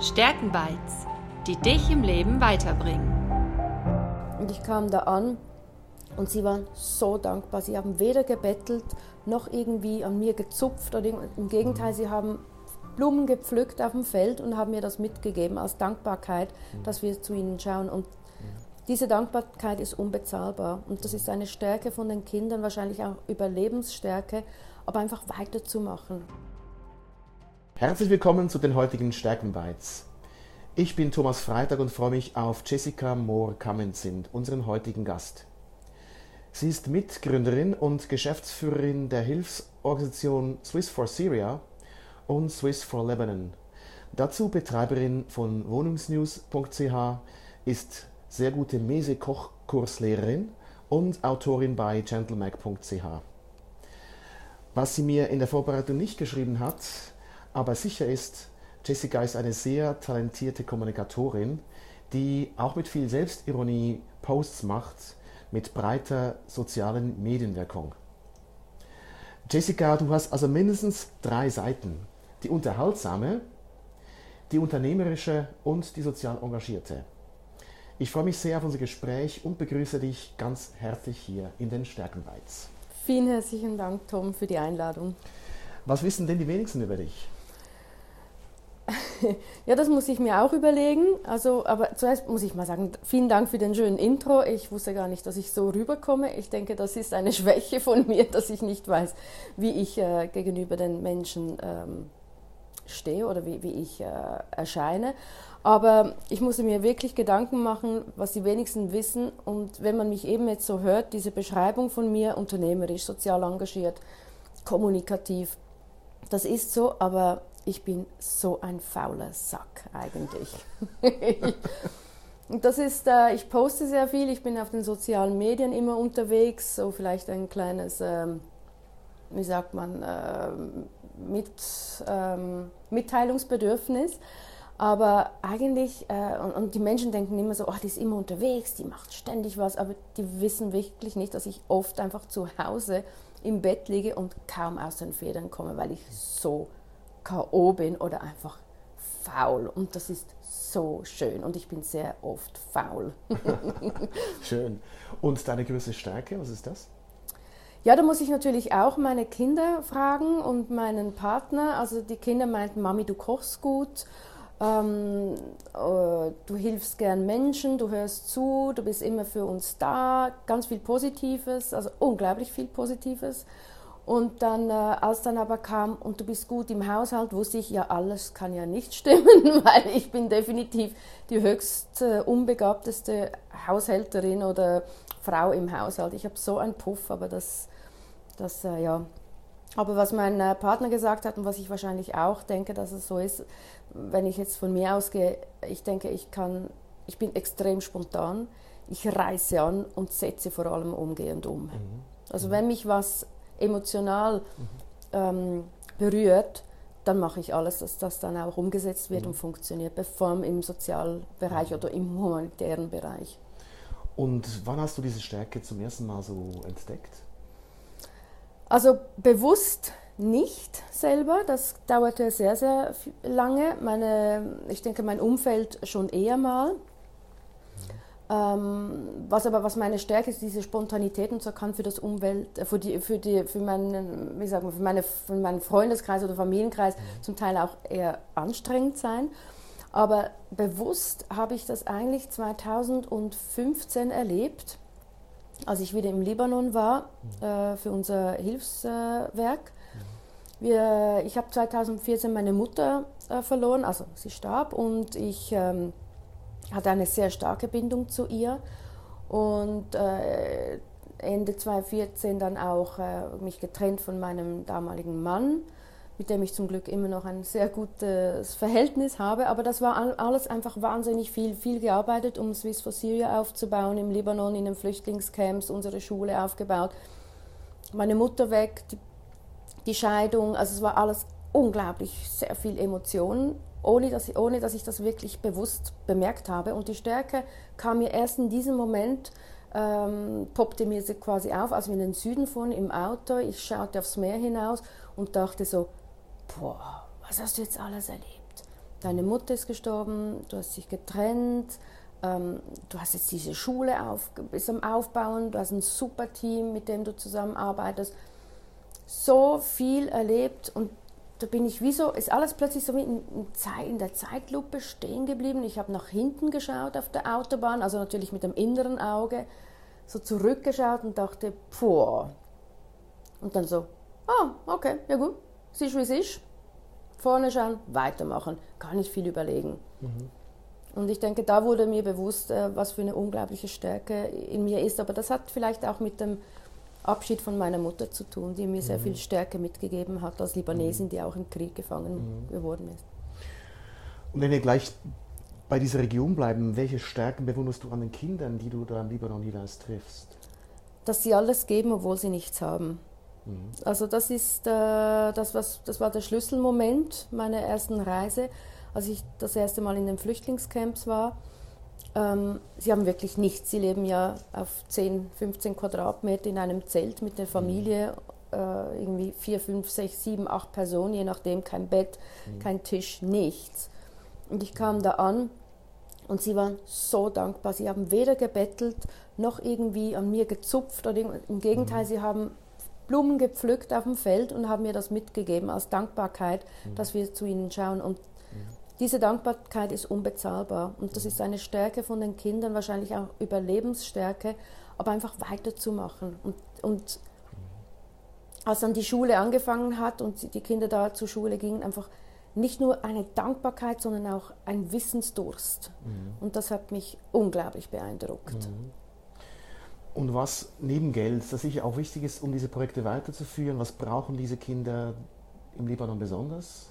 Stärkenbites, die dich im Leben weiterbringen. Und ich kam da an und sie waren so dankbar. Sie haben weder gebettelt noch irgendwie an mir gezupft. Oder Im Gegenteil, sie haben Blumen gepflückt auf dem Feld und haben mir das mitgegeben als Dankbarkeit, dass wir zu ihnen schauen. Und diese Dankbarkeit ist unbezahlbar. Und das ist eine Stärke von den Kindern, wahrscheinlich auch Überlebensstärke, aber einfach weiterzumachen. Herzlich willkommen zu den heutigen Stärkenbites. Ich bin Thomas Freitag und freue mich auf Jessica Moore-Kamenzind, unseren heutigen Gast. Sie ist Mitgründerin und Geschäftsführerin der Hilfsorganisation Swiss for Syria und Swiss for Lebanon. Dazu Betreiberin von Wohnungsnews.ch, ist sehr gute Mese-Kochkurslehrerin und Autorin bei gentlemac.ch. Was sie mir in der Vorbereitung nicht geschrieben hat, aber sicher ist, Jessica ist eine sehr talentierte Kommunikatorin, die auch mit viel Selbstironie Posts macht, mit breiter sozialen Medienwirkung. Jessica, du hast also mindestens drei Seiten. Die unterhaltsame, die unternehmerische und die sozial engagierte. Ich freue mich sehr auf unser Gespräch und begrüße dich ganz herzlich hier in den Stärkenweiz. Vielen herzlichen Dank, Tom, für die Einladung. Was wissen denn die wenigsten über dich? ja, das muss ich mir auch überlegen. Also, aber zuerst muss ich mal sagen, vielen Dank für den schönen Intro. Ich wusste gar nicht, dass ich so rüberkomme. Ich denke, das ist eine Schwäche von mir, dass ich nicht weiß, wie ich äh, gegenüber den Menschen ähm, stehe oder wie, wie ich äh, erscheine. Aber ich musste mir wirklich Gedanken machen, was die wenigsten wissen. Und wenn man mich eben jetzt so hört, diese Beschreibung von mir, unternehmerisch, sozial engagiert, kommunikativ, das ist so, aber ich bin so ein fauler Sack eigentlich. Und das ist, äh, ich poste sehr viel, ich bin auf den sozialen Medien immer unterwegs, so vielleicht ein kleines, ähm, wie sagt man, ähm, mit, ähm, Mitteilungsbedürfnis. Aber eigentlich, äh, und, und, die Menschen denken immer so, oh, die ist immer unterwegs, die macht ständig was, aber die wissen wirklich nicht, dass ich oft einfach zu Hause im Bett liege und kaum aus den Federn komme, weil ich so K.O. bin oder einfach faul. Und das ist so schön und ich bin sehr oft faul. schön. Und deine größte Stärke, was ist das? Ja, da muss ich natürlich auch meine Kinder fragen und meinen Partner. Also die Kinder meinten, Mami, du kochst gut, ähm, äh, du hilfst gern Menschen, du hörst zu, du bist immer für uns da, ganz viel Positives, also unglaublich viel Positives. Und dann, äh, als dann aber kam, und du bist gut im Haushalt, wusste ich, ja, alles kann ja nicht stimmen, weil ich bin definitiv die höchst äh, unbegabteste Haushälterin oder Frau im Haushalt. Ich habe so einen Puff, aber das, das äh, ja. Aber was mein äh, Partner gesagt hat und was ich wahrscheinlich auch denke, dass es so ist, wenn ich jetzt von mir ausgehe, ich denke, ich kann, ich bin extrem spontan, ich reiße an und setze vor allem umgehend um. Mhm. Also wenn mich was emotional ähm, berührt, dann mache ich alles, dass das dann auch umgesetzt wird mhm. und funktioniert, bevor im Sozialbereich oder im humanitären Bereich. Und wann hast du diese Stärke zum ersten Mal so entdeckt? Also bewusst nicht selber, das dauerte sehr, sehr lange. Meine, ich denke, mein Umfeld schon eher mal. Ähm, was aber was meine Stärke ist, diese Spontanität und so kann für das Umwelt, äh, für die, für die, für meinen, wie sagen wir, für, meine, für meinen Freundeskreis oder Familienkreis mhm. zum Teil auch eher anstrengend sein. Aber bewusst habe ich das eigentlich 2015 erlebt, als ich wieder im Libanon war mhm. äh, für unser Hilfswerk. Mhm. Wir, ich habe 2014 meine Mutter äh, verloren, also sie starb und ich ähm, hatte eine sehr starke Bindung zu ihr und äh, Ende 2014 dann auch äh, mich getrennt von meinem damaligen Mann, mit dem ich zum Glück immer noch ein sehr gutes Verhältnis habe. Aber das war alles einfach wahnsinnig viel, viel gearbeitet, um Swiss for Syria aufzubauen, im Libanon, in den Flüchtlingscamps, unsere Schule aufgebaut. Meine Mutter weg, die, die Scheidung, also es war alles unglaublich sehr viel Emotionen ohne dass, ich, ohne dass ich das wirklich bewusst bemerkt habe. Und die Stärke kam mir erst in diesem Moment, ähm, poppte mir quasi auf, als wir in den Süden fuhren im Auto. Ich schaute aufs Meer hinaus und dachte so, boah, was hast du jetzt alles erlebt? deine Mutter ist gestorben, du hast dich getrennt, ähm, du hast jetzt diese Schule auf, bist am Aufbauen, du hast ein super Team, mit dem du zusammenarbeitest. So viel erlebt und da bin ich wie so, ist alles plötzlich so in, in der Zeitlupe stehen geblieben. Ich habe nach hinten geschaut auf der Autobahn, also natürlich mit dem inneren Auge, so zurückgeschaut und dachte, puh. Und dann so, ah, okay, ja gut, siehst wie es ist. Vorne schauen, weitermachen, gar nicht viel überlegen. Mhm. Und ich denke, da wurde mir bewusst, äh, was für eine unglaubliche Stärke in mir ist. Aber das hat vielleicht auch mit dem Abschied von meiner Mutter zu tun, die mir sehr mhm. viel Stärke mitgegeben hat als Libanesin, die auch im Krieg gefangen mhm. geworden ist. Und wenn wir gleich bei dieser Region bleiben, welche Stärken bewunderst du an den Kindern, die du da im Libanon jeweils triffst? Dass sie alles geben, obwohl sie nichts haben. Mhm. Also das ist äh, das, was das war der Schlüsselmoment meiner ersten Reise, als ich das erste Mal in den Flüchtlingscamps war ähm, sie haben wirklich nichts. Sie leben ja auf 10, 15 Quadratmeter in einem Zelt mit der Familie, äh, irgendwie 4, 5, 6, 7, 8 Personen, je nachdem, kein Bett, mhm. kein Tisch, nichts. Und ich kam da an und sie waren so dankbar. Sie haben weder gebettelt noch irgendwie an mir gezupft. Oder Im Gegenteil, mhm. sie haben Blumen gepflückt auf dem Feld und haben mir das mitgegeben als Dankbarkeit, mhm. dass wir zu ihnen schauen. Und diese Dankbarkeit ist unbezahlbar und das ist eine Stärke von den Kindern, wahrscheinlich auch Überlebensstärke, aber einfach weiterzumachen. Und, und als dann die Schule angefangen hat und die Kinder da zur Schule gingen, einfach nicht nur eine Dankbarkeit, sondern auch ein Wissensdurst. Mhm. Und das hat mich unglaublich beeindruckt. Mhm. Und was neben Geld, das sicher auch wichtig ist, um diese Projekte weiterzuführen, was brauchen diese Kinder im Libanon besonders?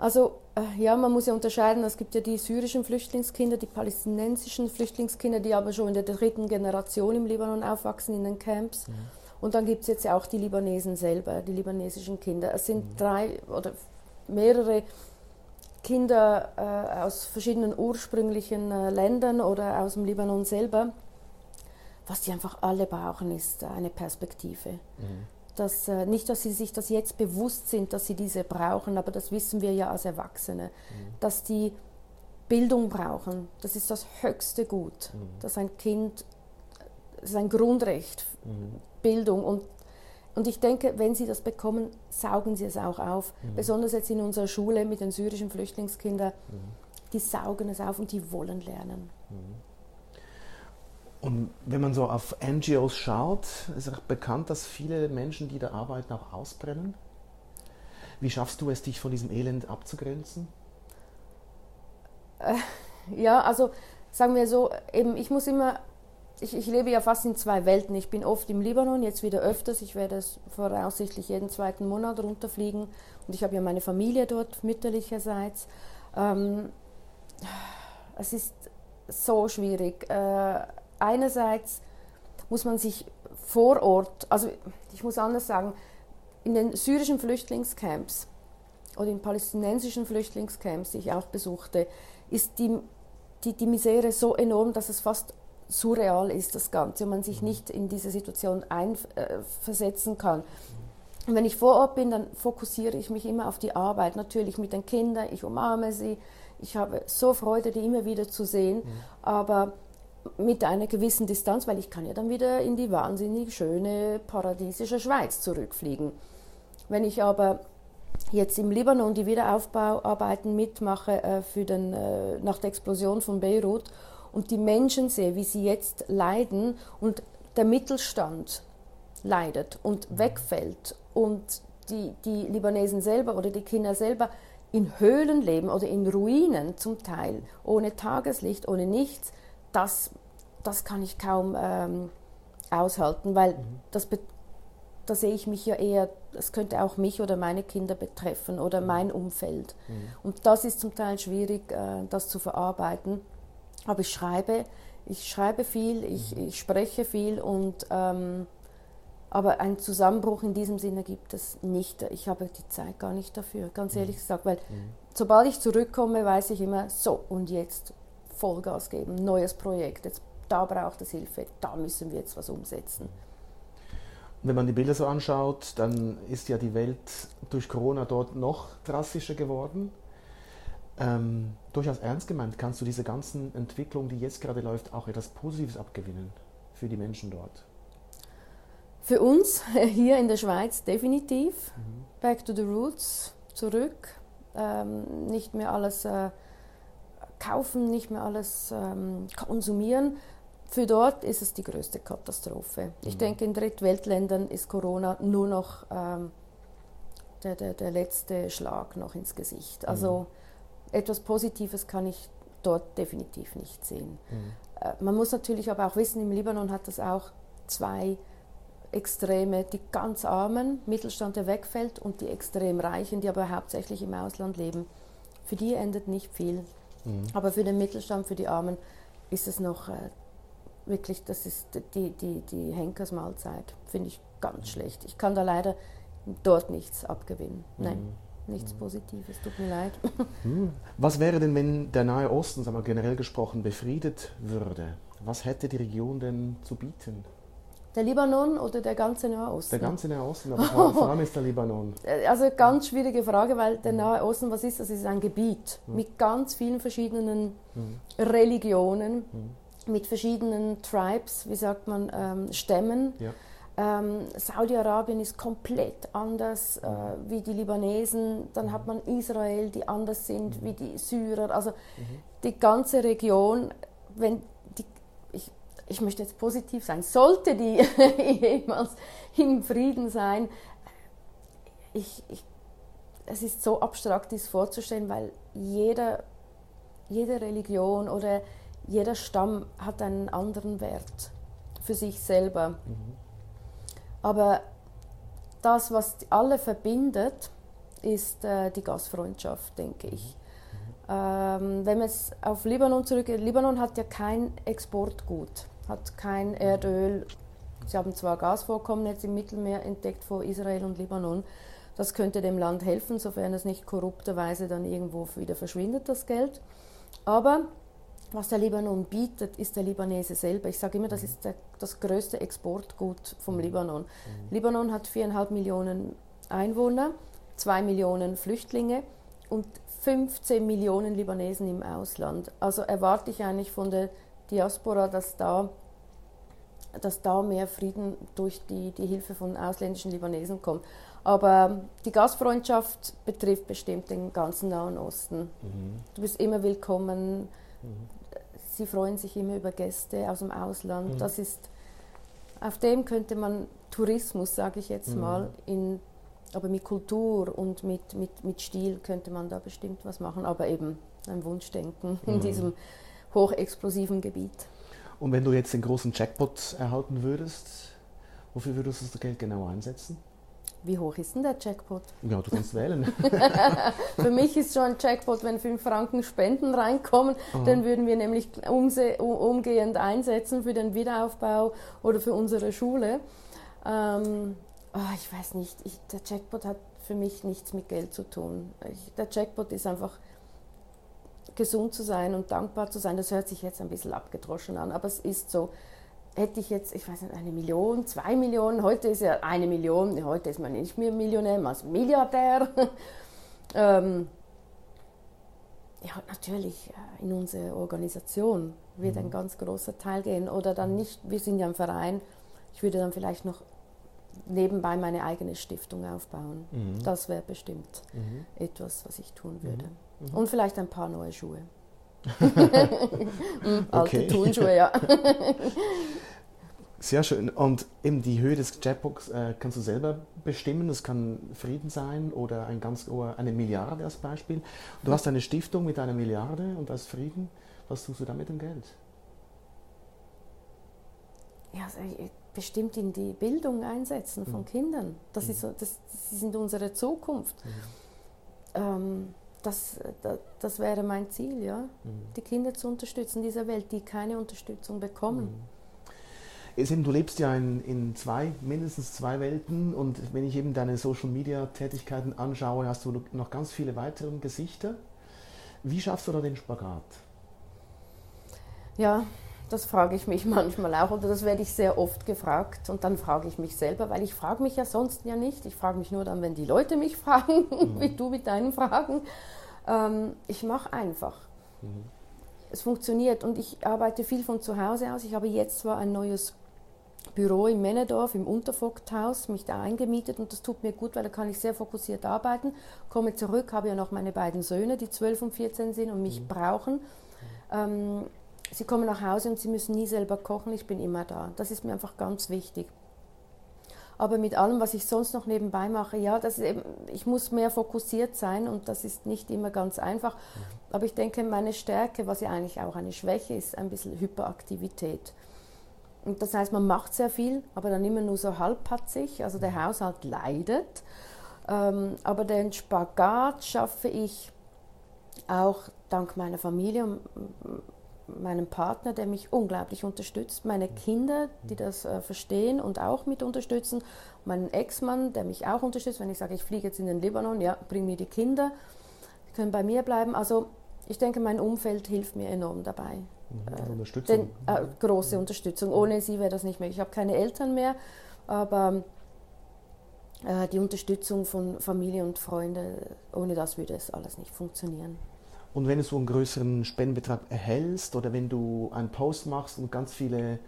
Also äh, ja, man muss ja unterscheiden, es gibt ja die syrischen Flüchtlingskinder, die palästinensischen Flüchtlingskinder, die aber schon in der dritten Generation im Libanon aufwachsen in den Camps. Mhm. Und dann gibt es jetzt ja auch die Libanesen selber, die libanesischen Kinder. Es sind mhm. drei oder mehrere Kinder äh, aus verschiedenen ursprünglichen äh, Ländern oder aus dem Libanon selber. Was die einfach alle brauchen, ist eine Perspektive. Mhm dass, äh, nicht, dass sie sich das jetzt bewusst sind, dass sie diese brauchen, aber das wissen wir ja als Erwachsene, mhm. dass die Bildung brauchen. Das ist das höchste Gut, mhm. dass ein Kind, das ist ein Grundrecht, mhm. Bildung und und ich denke, wenn sie das bekommen, saugen sie es auch auf. Mhm. Besonders jetzt in unserer Schule mit den syrischen Flüchtlingskindern, mhm. die saugen es auf und die wollen lernen. Und wenn man so auf NGOs schaut, ist auch bekannt, dass viele Menschen, die da arbeiten, auch ausbrennen. Wie schaffst du es, dich von diesem Elend abzugrenzen? Äh, ja, also sagen wir so, eben, ich muss immer, ich, ich, lebe ja fast in zwei Welten. Ich bin oft im Libanon, jetzt wieder öfters. Ich werde voraussichtlich jeden zweiten Monat runterfliegen. Und ich habe ja meine Familie dort, mütterlicherseits. Ähm, es ist so schwierig. Äh, einerseits muss man sich vor Ort, also ich muss anders sagen, in den syrischen Flüchtlingscamps oder in palästinensischen Flüchtlingscamps, die ich auch besuchte, ist die, die, die Misere so enorm, dass es fast surreal ist, das Ganze, und man sich nicht in diese Situation einversetzen kann. Und wenn ich vor Ort bin, dann fokussiere ich mich immer auf die Arbeit, natürlich mit den Kindern, ich umarme sie, ich habe so Freude, die immer wieder zu sehen, mhm. aber mit einer gewissen Distanz, weil ich kann ja dann wieder in die wahnsinnig schöne paradiesische Schweiz zurückfliegen. Wenn ich aber jetzt im Libanon die Wiederaufbauarbeiten mitmache äh, für den, äh, nach der Explosion von Beirut und die Menschen sehe, wie sie jetzt leiden und der Mittelstand leidet und wegfällt und die, die Libanesen selber oder die Kinder selber in Höhlen leben oder in Ruinen zum Teil, ohne Tageslicht, ohne nichts, das, das kann ich kaum ähm, aushalten, weil mhm. das, da sehe ich mich ja eher, das könnte auch mich oder meine Kinder betreffen oder mhm. mein Umfeld. Mhm. Und das ist zum Teil schwierig, äh, das zu verarbeiten. Aber ich schreibe, ich schreibe viel, ich, mhm. ich spreche viel und ähm, aber einen Zusammenbruch in diesem Sinne gibt es nicht. Ich habe die Zeit gar nicht dafür, ganz ehrlich mhm. gesagt, weil mhm. sobald ich zurückkomme, weiß ich immer, so und jetzt Vollgas geben, neues Projekt, jetzt, da braucht es Hilfe, da müssen wir jetzt was umsetzen. wenn man die Bilder so anschaut, dann ist ja die Welt durch Corona dort noch drastischer geworden. ähm, durchaus ernst gemeint, kannst du diese ganzen Entwicklungen, die jetzt gerade läuft, auch etwas Positives abgewinnen für die Menschen dort? Für uns hier in der Schweiz definitiv. Mhm. Back to the roots, zurück. Ähm, nicht mehr alles äh, kaufen, nicht mehr alles ähm, konsumieren. Für dort ist es die größte Katastrophe. Mhm. Ich denke, in Drittweltländern ist Corona nur noch ähm, der, der, der letzte Schlag noch ins Gesicht. Also mhm. etwas Positives kann ich dort definitiv nicht sehen. Mhm. Äh, man muss natürlich aber auch wissen, im Libanon hat es auch zwei Extreme, die ganz Armen, Mittelstand, der wegfällt, und die extrem Reichen, die aber hauptsächlich im Ausland leben. Für die endet nicht viel. Mhm. Aber für den Mittelstand, für die Armen ist es noch äh, wirklich, das ist die, die, die Henkersmahlzeit, finde ich ganz mhm. schlecht. Ich kann da leider dort nichts abgewinnen. Nein. Mhm. Nichts mhm. Positives, tut mir leid. Mhm. Was wäre denn, wenn der Nahe Osten, sagen wir generell gesprochen, befriedet würde? Was hätte die Region denn zu bieten? Der Libanon oder der ganze Nahe Osten? Der ganze Nahe Osten, aber vor allem ist der Libanon. Äh, also ganz schwierige Frage, weil der Nahe Osten, was ist das? Es ist ein Gebiet mhm. mit ganz vielen verschiedenen mhm. Religionen, mhm. mit verschiedenen Tribes, wie sagt man, ähm, Stämmen. Ja. Ähm, Saudi-Arabien ist komplett anders äh, wie die Libanesen. Dann hat man Israel, die anders sind wie die Syrer. Also die ganze Region, wenn ich möchte jetzt positiv sein, sollte die jemals im Frieden sein, ich, ich, es ist so abstrakt, dies vorzustellen, weil jeder, jede Religion oder jeder Stamm hat einen anderen Wert für sich selber. Mhm. Aber das, was alle verbindet, ist äh, die Gastfreundschaft, denke ich. Mhm. Ähm, wenn man es auf Libanon zurückgeht, Libanon hat ja kein Exportgut hat kein Erdöl. Sie haben zwar Gasvorkommen jetzt im Mittelmeer entdeckt vor Israel und Libanon. Das könnte dem Land helfen, sofern es nicht korrupterweise dann irgendwo wieder verschwindet, das Geld. Aber was der Libanon bietet, ist der Libanese selber. Ich sage immer, das ist der, das größte Exportgut vom mhm. Libanon. Mhm. Libanon hat viereinhalb Millionen Einwohner, zwei Millionen Flüchtlinge und 15 Millionen Libanesen im Ausland. Also erwarte ich eigentlich von der Diaspora, dass da, dass da mehr Frieden durch die, die Hilfe von ausländischen Libanesen kommt. Aber die Gastfreundschaft betrifft bestimmt den ganzen Nahen Osten. Mhm. Du bist immer willkommen. Mhm. Sie freuen sich immer über Gäste aus dem Ausland. Mhm. Das ist, auf dem könnte man Tourismus, sage ich jetzt mhm. mal, in, aber mit Kultur und mit, mit, mit Stil könnte man da bestimmt was machen. Aber eben ein Wunschdenken in mhm. diesem hochexplosiven Gebiet. Und wenn du jetzt den großen Jackpot erhalten würdest, wofür würdest du das Geld genau einsetzen? Wie hoch ist denn der Jackpot? Ja, du kannst wählen. Für mich ist schon ein Jackpot, wenn 5 Franken Spenden reinkommen, Aha. dann würden wir nämlich umgehend einsetzen für den Wiederaufbau oder für unsere Schule. Ähm, oh, ich weiß nicht, ich, der Jackpot hat für mich nichts mit Geld zu tun. Ich, der Jackpot ist einfach gesund zu sein und dankbar zu sein, das hört sich jetzt ein bisschen abgedroschen an, aber es ist so. Hätte ich jetzt, ich weiß nicht, eine Million, zwei Millionen, heute ist ja eine Million, heute ist man nicht mehr Millionär, man ist Milliardär. ähm, ja, natürlich äh, in unsere Organisation wird mhm. ein ganz großer Teil gehen. Oder dann nicht, wir sind ja ein Verein, ich würde dann vielleicht noch nebenbei meine eigene Stiftung aufbauen. Mhm. Das wäre bestimmt mhm. etwas, was ich tun würde. Mhm. Mhm. Und vielleicht ein paar neue Schuhe. Mhm, alte Turnschuhe, ja. Sehr schön. Und eben die Höhe des Jetbox äh, kannst du selber bestimmen. Das kann Frieden sein oder ein ganz, eine Milliarde als Beispiel. Du hast eine Stiftung mit einer Milliarde und als Frieden. Was tust du da mit dem Geld? Ja, also bestimmt in die Bildung einsetzen von mhm. Kindern. Das, mhm. ist, das, das sind unsere Zukunft. Mhm. Ähm, das, das, das, wäre mein Ziel, ja. Mhm. Die Kinder zu unterstützen dieser Welt, die keine Unterstützung bekommen. Mhm. Eben, du lebst ja in, in zwei, mindestens zwei Welten und wenn ich eben deine Social Media Tätigkeiten anschaue, hast du noch ganz viele weitere Gesichter. Wie schaffst du da den Spagat? Ja, das frage ich mich manchmal auch oder das werde ich sehr oft gefragt und dann frage ich mich selber, weil ich frage mich ja sonst ja nicht. Ich frage mich nur dann, wenn die Leute mich fragen, mhm. wie du mit deinen Fragen. Ähm, ich mache einfach. Mhm. Es funktioniert und ich arbeite viel von zu Hause aus. Ich habe jetzt zwar ein neues Büro in Männedorf im Untervogthaus, mich da eingemietet und das tut mir gut, weil da kann ich sehr fokussiert arbeiten. Komme zurück, habe ja noch meine beiden Söhne, die 12 und 14 sind und mich mhm. brauchen. Ähm, sie kommen nach Hause und sie müssen nie selber kochen, ich bin immer da. Das ist mir einfach ganz wichtig. Aber mit allem, was ich sonst noch nebenbei mache, ja, das eben, ich muss mehr fokussiert sein und das ist nicht immer ganz einfach. Mhm. Aber ich denke, meine Stärke, was ja eigentlich auch eine Schwäche ist, ein bisschen Hyperaktivität. Und das heißt, man macht sehr viel, aber dann immer nur so halbpatzig. Also der Haushalt leidet. Ähm, aber den Spagat schaffe ich auch dank meiner Familie meinem Partner, der mich unglaublich unterstützt, meine Kinder, die das äh, verstehen und auch mit unterstützen, meinen Ex-Mann, der mich auch unterstützt, wenn ich sage, ich fliege jetzt in den Libanon, ja, bring mir die Kinder, die können bei mir bleiben. Also ich denke, mein Umfeld hilft mir enorm dabei. Mhm, also Unterstützung. Den, äh, große Unterstützung. Ohne sie wäre das nicht möglich. Ich habe keine Eltern mehr, aber äh, die Unterstützung von Familie und Freunden, ohne das würde es alles nicht funktionieren. Und wenn du so einen größeren Spendenbetrag erhältst oder wenn du einen Post machst und ganz viele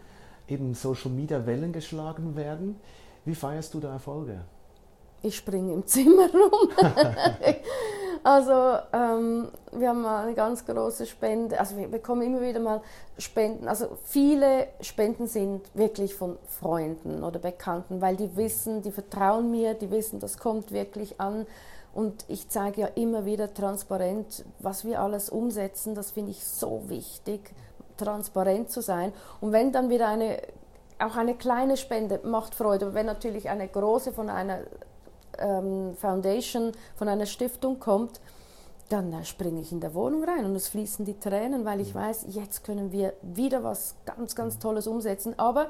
eben Social Media Wellen geschlagen werden, wie feierst du da Erfolge? Ich springe im Zimmer rum. Also ähm, wir haben eine ganz große Spende, also wir bekommen immer wieder mal Spenden. Also viele Spenden sind wirklich von Freunden oder Bekannten, weil die wissen, die vertrauen mir, die wissen, das kommt wirklich an. Und ich zeige ja immer wieder transparent, was wir alles umsetzen. Das finde ich so wichtig, transparent zu sein. Und wenn dann wieder eine, auch eine kleine Spende macht Freude, aber wenn natürlich eine große von einer ähm, Foundation von einer Stiftung kommt, dann äh, springe ich in der Wohnung rein und es fließen die Tränen, weil ich mhm. weiß, jetzt können wir wieder was ganz, ganz Tolles umsetzen. Aber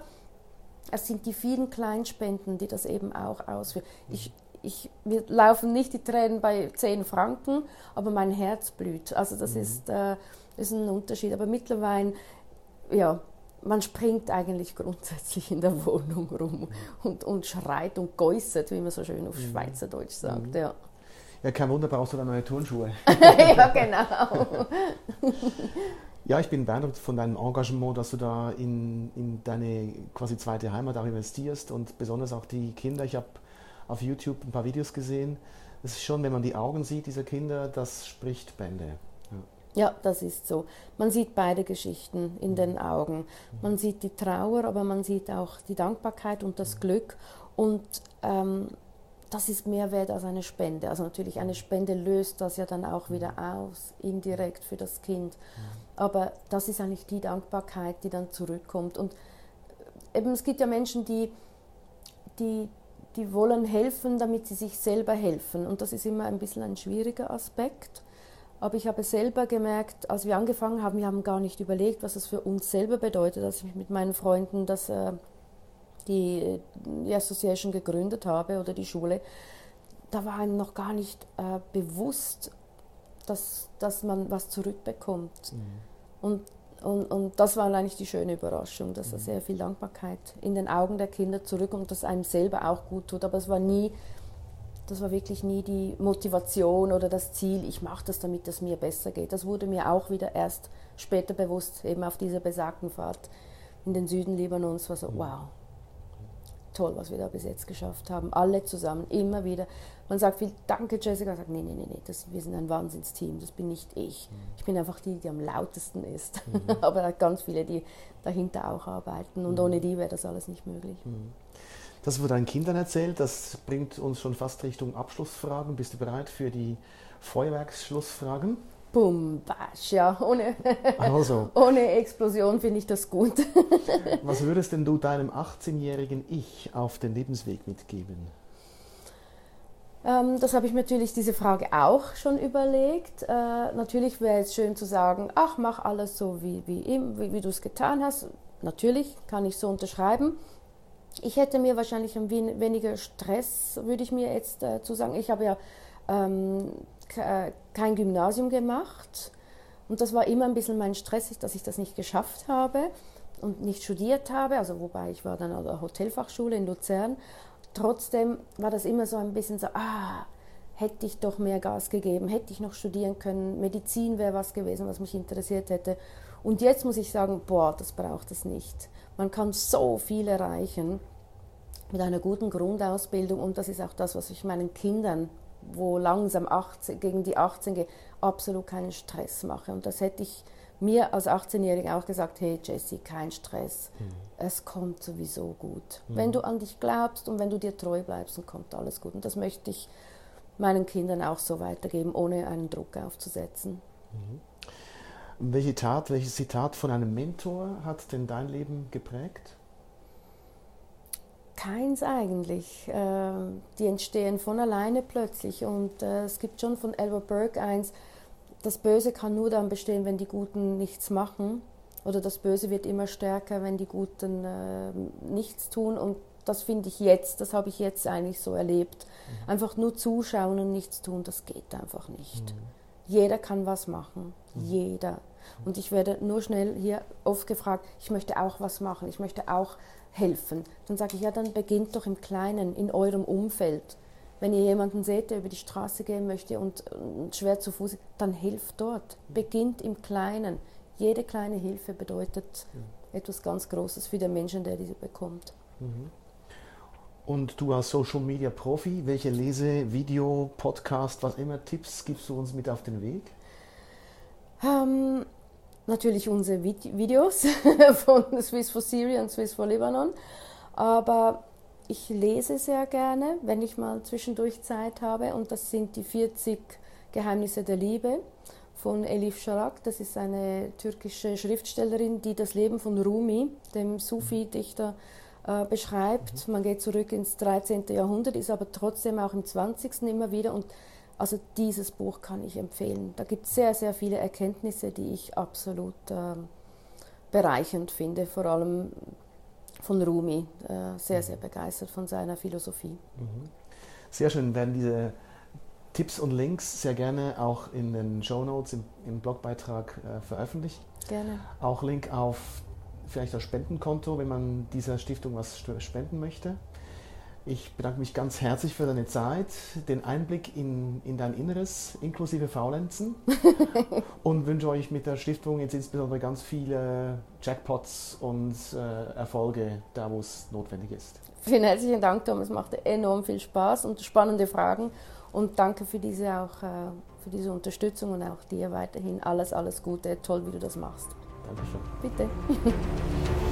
es sind die vielen Kleinspenden, die das eben auch ausführen. Mhm. Ich, ich, wir laufen nicht die Tränen bei 10 Franken, aber mein Herz blüht. Also das mhm. ist, äh, ist ein Unterschied. Aber mittlerweile, ja, man springt eigentlich grundsätzlich in der Wohnung rum und, und schreit und geäußert, wie man so schön auf mhm. Schweizerdeutsch sagt. Mhm. Ja. ja, kein Wunder, brauchst du da neue Turnschuhe. ja, genau. ja, ich bin beeindruckt von deinem Engagement, dass du da in, in deine quasi zweite Heimat auch investierst und besonders auch die Kinder. Ich habe auf YouTube ein paar Videos gesehen. Das ist schon, wenn man die Augen sieht dieser Kinder, das spricht Bände. Ja, das ist so. Man sieht beide Geschichten in den Augen. Man sieht die Trauer, aber man sieht auch die Dankbarkeit und das Glück. Und ähm, das ist mehr wert als eine Spende. Also natürlich eine Spende löst das ja dann auch wieder aus, indirekt für das Kind. Aber das ist eigentlich die Dankbarkeit, die dann zurückkommt. Und äh, eben es gibt ja Menschen, die, die, die wollen helfen, damit sie sich selber helfen. Und das ist immer ein bisschen ein schwieriger Aspekt. Aber ich habe selber gemerkt, als wir angefangen haben, wir haben gar nicht überlegt, was das für uns selber bedeutet, dass ich mit meinen Freunden das, äh, die, die Association gegründet habe oder die Schule. Da war einem noch gar nicht äh, bewusst, dass, dass man was zurückbekommt. Mhm. Und, und, und das war eigentlich die schöne Überraschung, dass mhm. da sehr viel Dankbarkeit in den Augen der Kinder zurückkommt, dass einem selber auch gut tut. Aber es war nie das war wirklich nie die Motivation oder das Ziel, ich mache das, damit es mir besser geht. Das wurde mir auch wieder erst später bewusst, eben auf dieser besagten Fahrt in den Süden Libanons, war so, mhm. wow, toll, was wir da bis jetzt geschafft haben. Alle zusammen, immer wieder. Man sagt viel, danke Jessica, sagt, nee, nee, nee, nee das, wir sind ein Wahnsinnsteam, das bin nicht ich. Mhm. Ich bin einfach die, die am lautesten ist. Mhm. Aber ganz viele, die dahinter auch arbeiten und mhm. ohne die wäre das alles nicht möglich. Mhm. Das wird deinen Kindern erzählt. Das bringt uns schon fast Richtung Abschlussfragen. Bist du bereit für die Feuerwerksschlussfragen? Bum, basch, ja. Ohne, also. ohne Explosion finde ich das gut. Was würdest denn du deinem 18-jährigen Ich auf den Lebensweg mitgeben? Ähm, das habe ich natürlich diese Frage auch schon überlegt. Äh, natürlich wäre es schön zu sagen, ach, mach alles so, wie, wie, wie, wie du es getan hast. Natürlich kann ich so unterschreiben. Ich hätte mir wahrscheinlich ein wenig weniger Stress, würde ich mir jetzt äh, zu sagen. Ich habe ja ähm, äh, kein Gymnasium gemacht und das war immer ein bisschen mein Stress, dass ich das nicht geschafft habe und nicht studiert habe. Also wobei ich war dann an der Hotelfachschule in Luzern. Trotzdem war das immer so ein bisschen so, ah, hätte ich doch mehr Gas gegeben, hätte ich noch studieren können, Medizin wäre was gewesen, was mich interessiert hätte. Und jetzt muss ich sagen, boah, das braucht es nicht. Man kann so viel erreichen mit einer guten Grundausbildung und das ist auch das, was ich meinen Kindern, wo langsam 18, gegen die 18 gehe, absolut keinen Stress mache. Und das hätte ich mir als 18-Jährige auch gesagt, hey Jessie, kein Stress. Mhm. Es kommt sowieso gut. Mhm. Wenn du an dich glaubst und wenn du dir treu bleibst, dann kommt alles gut. Und das möchte ich meinen Kindern auch so weitergeben, ohne einen Druck aufzusetzen. Mhm. Welche Tat, welches Zitat von einem Mentor hat denn dein Leben geprägt? Keins eigentlich. Ähm, die entstehen von alleine plötzlich. Und äh, es gibt schon von Albert Burke eins, das Böse kann nur dann bestehen, wenn die Guten nichts machen. Oder das Böse wird immer stärker, wenn die Guten äh, nichts tun. Und das finde ich jetzt, das habe ich jetzt eigentlich so erlebt. Mhm. Einfach nur zuschauen und nichts tun, das geht einfach nicht. Mhm. Jeder kann was machen. Mhm. Jeder. Und ich werde nur schnell hier oft gefragt, ich möchte auch was machen, ich möchte auch helfen. Dann sage ich, ja, dann beginnt doch im Kleinen, in eurem Umfeld. Wenn ihr jemanden seht, der über die Straße gehen möchte und, und schwer zu Fuß ist, dann helft dort. Beginnt im Kleinen. Jede kleine Hilfe bedeutet mhm. etwas ganz Großes für den Menschen, der diese bekommt. Mhm. Und du als Social Media Profi, welche Lese-, Video-, Podcast, was immer Tipps gibst du uns mit auf den Weg? Ähm, natürlich unsere Videos von Swiss for Syria und Swiss for Lebanon. Aber ich lese sehr gerne, wenn ich mal zwischendurch Zeit habe. Und das sind die 40 Geheimnisse der Liebe von Elif Sharak. Das ist eine türkische Schriftstellerin, die das Leben von Rumi, dem Sufi-Dichter, äh, beschreibt. Man geht zurück ins 13. Jahrhundert, ist aber trotzdem auch im 20. immer wieder. Und also dieses Buch kann ich empfehlen. Da gibt es sehr, sehr viele Erkenntnisse, die ich absolut äh, bereichernd finde, vor allem von Rumi, äh, sehr, sehr begeistert von seiner Philosophie. Mhm. Sehr schön, werden diese Tipps und Links sehr gerne auch in den Show Notes im, im Blogbeitrag äh, veröffentlicht. Gerne. Auch Link auf vielleicht das Spendenkonto, wenn man dieser Stiftung was spenden möchte. Ich bedanke mich ganz herzlich für deine Zeit, den Einblick in, in dein Inneres, inklusive Faulenzen. und wünsche euch mit der Stiftung jetzt insbesondere ganz viele Jackpots und äh, Erfolge da, wo es notwendig ist. Vielen herzlichen Dank, Thomas. Es machte enorm viel Spaß und spannende Fragen. Und danke für diese, auch, äh, für diese Unterstützung und auch dir weiterhin alles, alles Gute. Toll, wie du das machst. Dankeschön. Bitte.